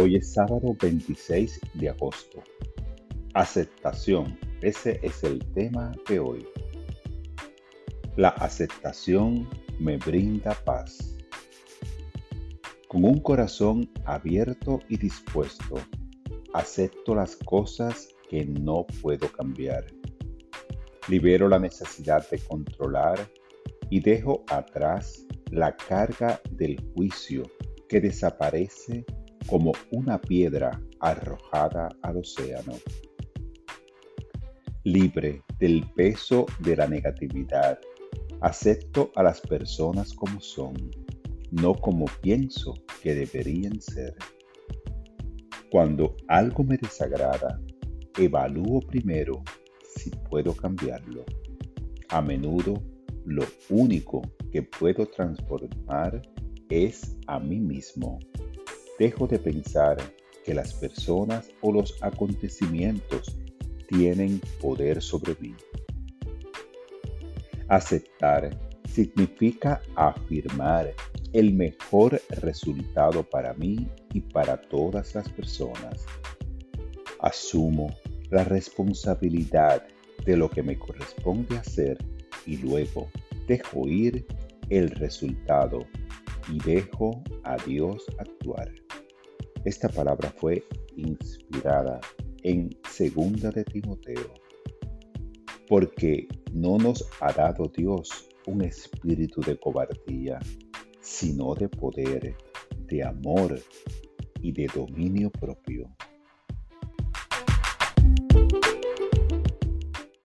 Hoy es sábado 26 de agosto. Aceptación. Ese es el tema de hoy. La aceptación me brinda paz. Con un corazón abierto y dispuesto, acepto las cosas que no puedo cambiar. Libero la necesidad de controlar y dejo atrás la carga del juicio que desaparece como una piedra arrojada al océano. Libre del peso de la negatividad, acepto a las personas como son, no como pienso que deberían ser. Cuando algo me desagrada, evalúo primero si puedo cambiarlo. A menudo, lo único que puedo transformar es a mí mismo. Dejo de pensar que las personas o los acontecimientos tienen poder sobre mí. Aceptar significa afirmar el mejor resultado para mí y para todas las personas. Asumo la responsabilidad de lo que me corresponde hacer y luego dejo ir el resultado y dejo a Dios actuar. Esta palabra fue inspirada en Segunda de Timoteo, porque no nos ha dado Dios un espíritu de cobardía, sino de poder, de amor y de dominio propio.